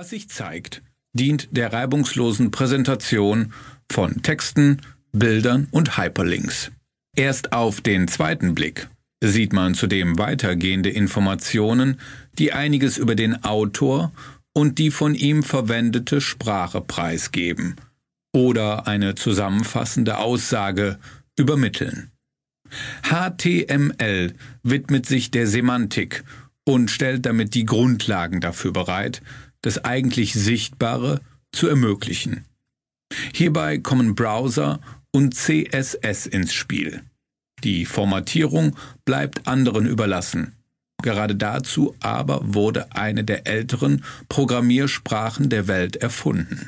Was sich zeigt, dient der reibungslosen Präsentation von Texten, Bildern und Hyperlinks. Erst auf den zweiten Blick sieht man zudem weitergehende Informationen, die einiges über den Autor und die von ihm verwendete Sprache preisgeben oder eine zusammenfassende Aussage übermitteln. HTML widmet sich der Semantik und stellt damit die Grundlagen dafür bereit, das eigentlich Sichtbare zu ermöglichen. Hierbei kommen Browser und CSS ins Spiel. Die Formatierung bleibt anderen überlassen. Gerade dazu aber wurde eine der älteren Programmiersprachen der Welt erfunden.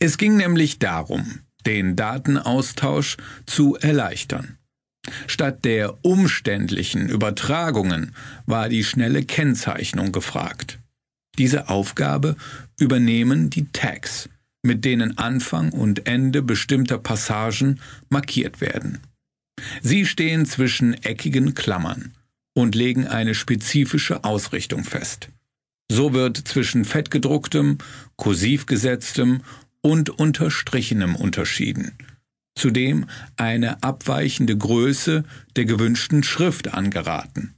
Es ging nämlich darum, den Datenaustausch zu erleichtern. Statt der umständlichen Übertragungen war die schnelle Kennzeichnung gefragt. Diese Aufgabe übernehmen die Tags, mit denen Anfang und Ende bestimmter Passagen markiert werden. Sie stehen zwischen eckigen Klammern und legen eine spezifische Ausrichtung fest. So wird zwischen fettgedrucktem, kursiv gesetztem und unterstrichenem unterschieden – zudem eine abweichende Größe der gewünschten Schrift angeraten.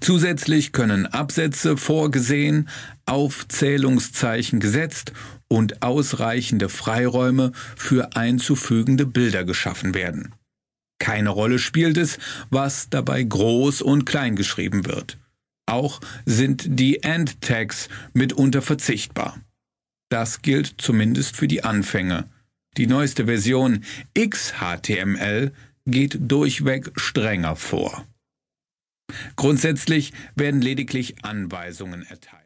Zusätzlich können Absätze vorgesehen, Aufzählungszeichen gesetzt und ausreichende Freiräume für einzufügende Bilder geschaffen werden. Keine Rolle spielt es, was dabei groß und klein geschrieben wird. Auch sind die End-Tags mitunter verzichtbar. Das gilt zumindest für die Anfänge. Die neueste Version XHTML geht durchweg strenger vor. Grundsätzlich werden lediglich Anweisungen erteilt.